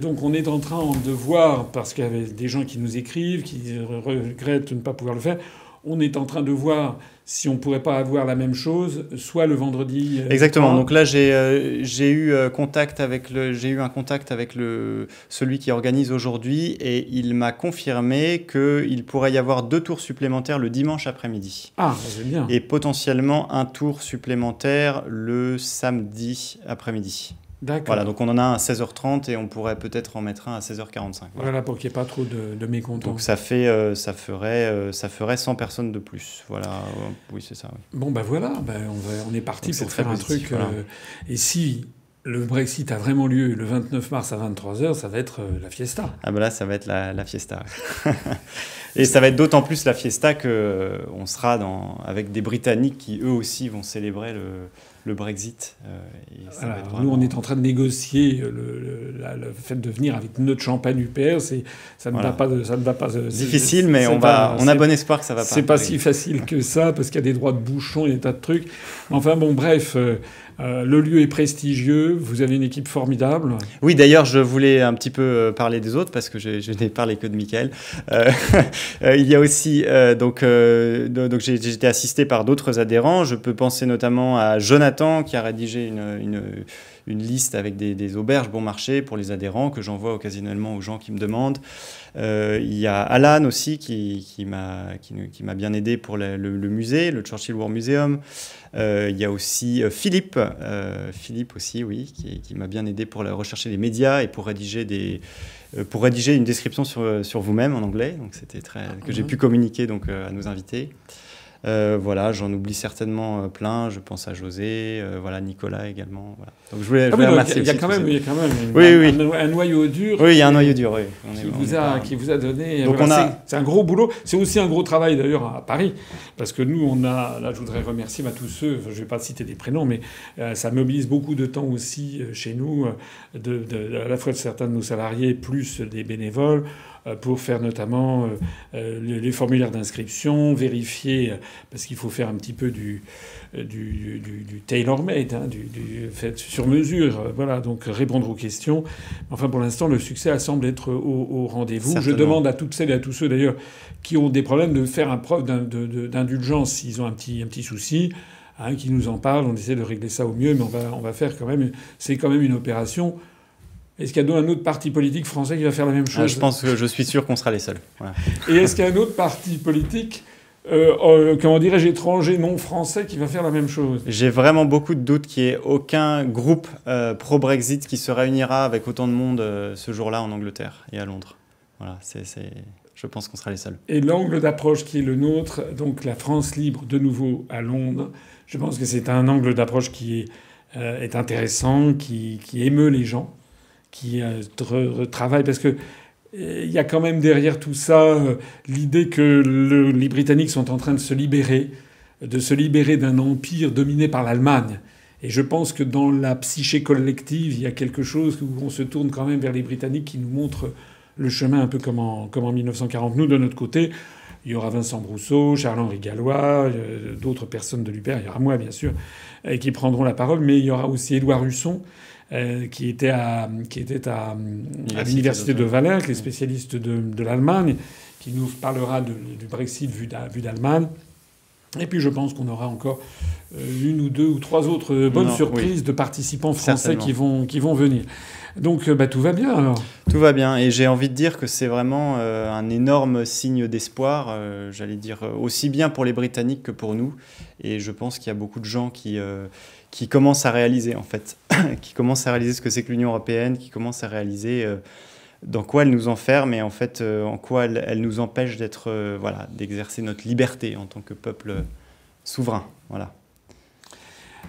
donc on est en train de voir, parce qu'il y avait des gens qui nous écrivent, qui regrettent de ne pas pouvoir le faire, on est en train de voir si on pourrait pas avoir la même chose, soit le vendredi. Euh, Exactement. Donc là, j'ai euh, eu euh, contact avec le j'ai eu un contact avec le celui qui organise aujourd'hui et il m'a confirmé qu'il pourrait y avoir deux tours supplémentaires le dimanche après-midi. Ah, c'est bien. Et potentiellement un tour supplémentaire le samedi après-midi. Voilà, donc on en a un à 16h30 et on pourrait peut-être en mettre un à 16h45. Voilà, pour qu'il n'y ait pas trop de, de mécontents. Donc ça, fait, euh, ça, ferait, euh, ça ferait 100 personnes de plus. Voilà, oui, c'est ça. Bon, ben voilà, ben on, on, est parti pour faire un truc. et si le Brexit a vraiment lieu le 29 mars à 23h, ça va être la fiesta. Ah ben là, ça va être la, la fiesta. Et ça va être d'autant plus la fiesta qu'on sera dans, avec des Britanniques qui eux aussi vont célébrer le, le Brexit. Euh, nous, on est en train de négocier le, le, fait de venir avec notre champagne UPR. Ça ne va pas. Ça ne va pas Difficile, mais on, va, on a bon espoir que ça va pas. C'est pas si facile que ça, parce qu'il y a des droits de bouchon, il y a des tas de trucs. Enfin bon, bref. Euh, euh, le lieu est prestigieux, vous avez une équipe formidable. Oui, d'ailleurs, je voulais un petit peu parler des autres parce que je, n'ai parlé que de Michael. il y a aussi, donc, donc j'ai été assisté par d'autres adhérents. Je peux penser notamment à Jonathan qui a rédigé une, liste avec des, auberges bon marché pour les adhérents que j'envoie occasionnellement aux gens qui me demandent. Euh, il y a Alan aussi qui, qui m'a qui, bien aidé pour le, musée, le Churchill War Museum. Euh, il y a aussi euh, Philippe, Philippe aussi, oui, qui, m'a bien aidé pour rechercher les médias et pour rédiger des pour rédiger une description sur, sur vous-même en anglais. Donc c'était très que j'ai mhm. pu communiquer donc à nos invités. Euh, voilà, j'en oublie certainement euh, plein. Je pense à José, euh, voilà, Nicolas également. Donc je voulais, ah remercier. Il y, a quand même, il y a quand même un, noyau dur. Oui, il y a un noyau dur. Oui. qui, vous a, qui vous a donné. Donc C'est un gros boulot. C'est aussi un gros travail d'ailleurs à Paris, parce que nous, on a. Là, je voudrais remercier bah, tous ceux. je ne vais pas citer des prénoms, mais ça mobilise beaucoup de temps aussi chez nous, de, à la fois de certains de nos salariés plus des bénévoles. Euh, pour faire notamment euh, euh, les formulaires d'inscription, vérifier, parce qu'il faut faire un petit peu du, du, du, tailor-made, hein, du, fait sur mesure, voilà, donc répondre aux questions. Enfin, pour l'instant, le succès semble être au, rendez-vous. Je demande à toutes celles et à tous ceux d'ailleurs qui ont des problèmes de faire un preuve d'indulgence s'ils ont un petit, un petit souci. Hein, qui nous en parlent, on essaie de régler ça au mieux, mais on va, on va faire quand même. C'est quand même une opération est-ce qu'il y a un autre parti politique français qui va faire la même ah, chose Je pense que je suis sûr qu'on sera les seuls. Et est-ce qu'il y a un autre parti politique, euh, euh, comment dirais-je, étranger, non français, qui va faire la même chose? J'ai vraiment beaucoup de doutes qu'il n'y ait aucun groupe euh, pro-Brexit qui se réunira avec autant de monde ce jour-là en Angleterre et à Londres. Voilà, c'est, je pense qu'on sera les seuls. Et l'angle d'approche qui est le nôtre, donc la France libre de nouveau à Londres, je pense que c'est un angle d'approche qui est, est intéressant, qui, qui émeut les gens qui euh, travaille parce que euh, il y a quand même derrière tout ça euh, l'idée que les Britanniques sont en train de se libérer, de se libérer d'un empire dominé par l'Allemagne. Et je pense que dans la psyché collective, il y a quelque chose où on se tourne quand même vers les Britanniques qui nous montrent le chemin un peu comme en, comme en 1940. Nous, de notre côté, il y aura Vincent Brousseau, Charles-Henri Gallois, d'autres personnes de l'UPER, il y aura moi bien sûr, qui prendront la parole, mais il y aura aussi Édouard Husson, euh, qui était à, qui était à, à l'université de Valais, qui est spécialiste de, de l'Allemagne, qui nous parlera de, du Brexit vu d'Allemagne. Et puis je pense qu'on aura encore euh, une ou deux ou trois autres bonnes surprises de participants français qui vont, qui vont venir. Donc euh, bah, tout va bien alors. Tout va bien et j'ai envie de dire que c'est vraiment un énorme signe d'espoir, j'allais dire aussi bien pour les Britanniques que pour nous. Et je pense qu'il y a beaucoup de gens qui, qui commence à réaliser, en fait, qui commence à réaliser ce que c'est que l'Union européenne, qui commence à réaliser euh, dans quoi elle nous enferme et en fait euh, en quoi elle, nous empêche d'être, euh, voilà, d'exercer notre liberté en tant que peuple souverain. Voilà.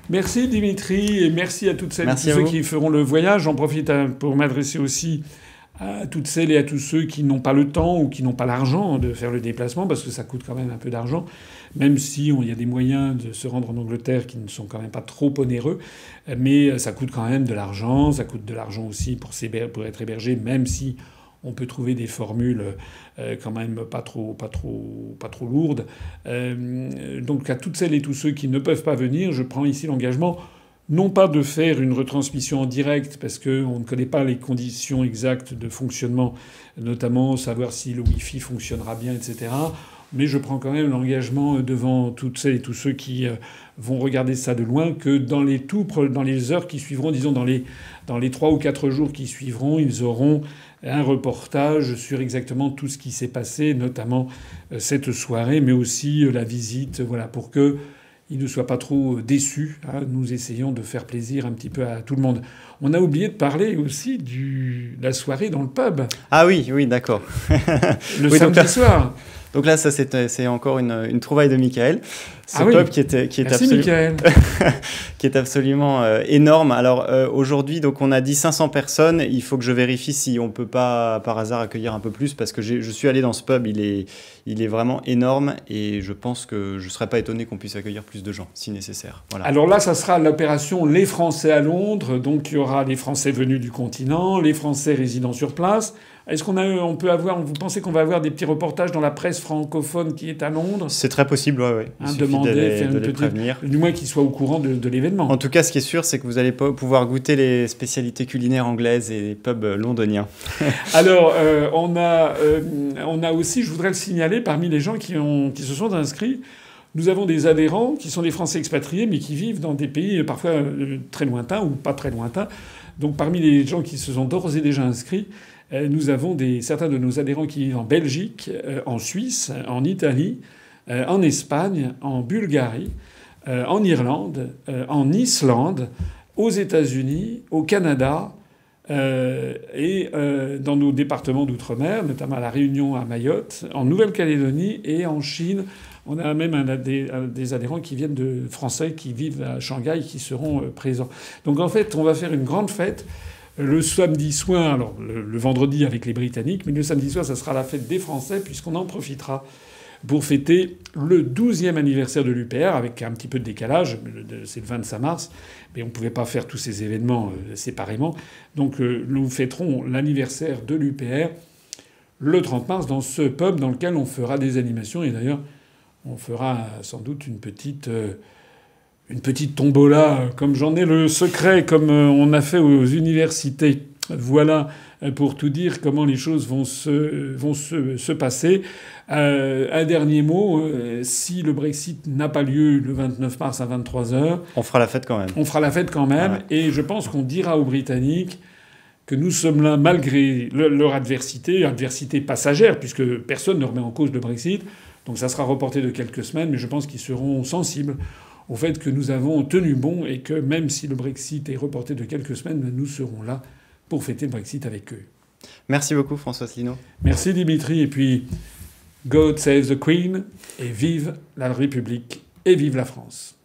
Merci Dimitri et merci à toutes celles et ceux qui feront le voyage. J'en profite pour m'adresser aussi à toutes celles et à tous ceux qui n'ont pas le temps ou qui n'ont pas l'argent de faire le déplacement, parce que ça coûte quand même un peu d'argent, même si il y a des moyens de se rendre en Angleterre qui ne sont quand même pas trop onéreux, mais ça coûte quand même de l'argent, ça coûte de l'argent aussi pour, pour être hébergé, même si on peut trouver des formules euh, quand même pas trop, pas trop, pas trop lourdes. Euh, donc à toutes celles et tous ceux qui ne peuvent pas venir, je prends ici l'engagement non pas de faire une retransmission en direct parce qu'on ne connaît pas les conditions exactes de fonctionnement, notamment savoir si le Wi-Fi fonctionnera bien, etc. Mais je prends quand même l'engagement devant toutes celles et tous ceux qui euh, vont regarder ça de loin que dans les, heures qui suivront, disons dans les, dans les 3 ou quatre jours qui suivront, ils auront un reportage sur exactement tout ce qui s'est passé, notamment euh, cette soirée, mais aussi euh, la visite, voilà, pour que il ne soit pas trop déçu. Hein. Nous essayons de faire plaisir un petit peu à tout le monde. On a oublié de parler aussi de la soirée dans le pub. Ah oui, oui, d'accord. le samedi soir. Donc là, ça c'est encore une, trouvaille de Michael. Ce ah pub qui, est qui est absolument euh, énorme. Alors euh, aujourd'hui, donc on a dit 500 personnes. Il faut que je vérifie si on peut pas par hasard accueillir un peu plus parce que je suis allé dans ce pub. Il est, il est vraiment énorme et je pense que je ne serais pas étonné qu'on puisse accueillir plus de gens si nécessaire. Voilà. Alors là, ça sera l'opération Les Français à Londres. Donc il y aura les Français venus du continent, les Français résidant sur place. Est-ce qu'on a, on peut avoir, vous pensez qu'on va avoir des petits reportages dans la presse francophone qui est à Londres C'est très possible, oui. Ouais. Hein, demander, faire une petite, du moins qu'ils soient au courant de, l'événement. En tout cas, ce qui est sûr, c'est que vous allez pouvoir goûter les spécialités culinaires anglaises et les pubs londoniens. Alors, euh, on a, euh, on a aussi, je voudrais le signaler, parmi les gens qui ont, qui se sont inscrits. Nous avons des adhérents qui sont des Français expatriés, mais qui vivent dans des pays euh, parfois très lointains ou pas très lointains. Donc parmi les gens qui se sont d'ores et déjà inscrits, euh, nous avons certains de nos adhérents qui vivent en Belgique, euh, en Suisse, en Italie, euh, en Espagne, en Bulgarie, en Irlande, en Islande, aux États-Unis, au Canada, et dans nos départements d'outre-mer, notamment à La Réunion, à Mayotte, en Nouvelle-Calédonie et en Chine. On a même des, adhérents qui viennent de Français qui vivent à Shanghai qui seront présents. Donc en fait, on va faire une grande fête le samedi soir, alors le, vendredi avec les Britanniques, mais le samedi soir, ça sera la fête des Français, puisqu'on en profitera pour fêter le 12e anniversaire de l'UPR, avec un petit peu de décalage, c'est le 25 mars, mais on ne pouvait pas faire tous ces événements euh, séparément. Donc euh, nous fêterons l'anniversaire de l'UPR le 30 mars dans ce pub dans lequel on fera des animations, et d'ailleurs on fera sans doute une petite... Euh, une petite tombola, comme j'en ai le secret, comme euh, on a fait aux universités. Voilà euh, pour tout dire comment les choses vont se, vont se, se passer. Euh, un dernier mot, si le Brexit n'a pas lieu le 29 mars à 23h... On fera la fête quand même. On fera la fête quand même. Et je pense qu'on dira aux Britanniques que nous sommes là malgré leur adversité, adversité passagère, puisque personne ne remet en cause le Brexit. Donc ça sera reporté de quelques semaines, mais je pense qu'ils seront sensibles au fait que nous avons tenu bon et que même si le Brexit est reporté de quelques semaines, nous serons là pour fêter le Brexit avec eux. Merci beaucoup François Asselineau. Merci Dimitri et puis God save the Queen et vive la République et vive la France.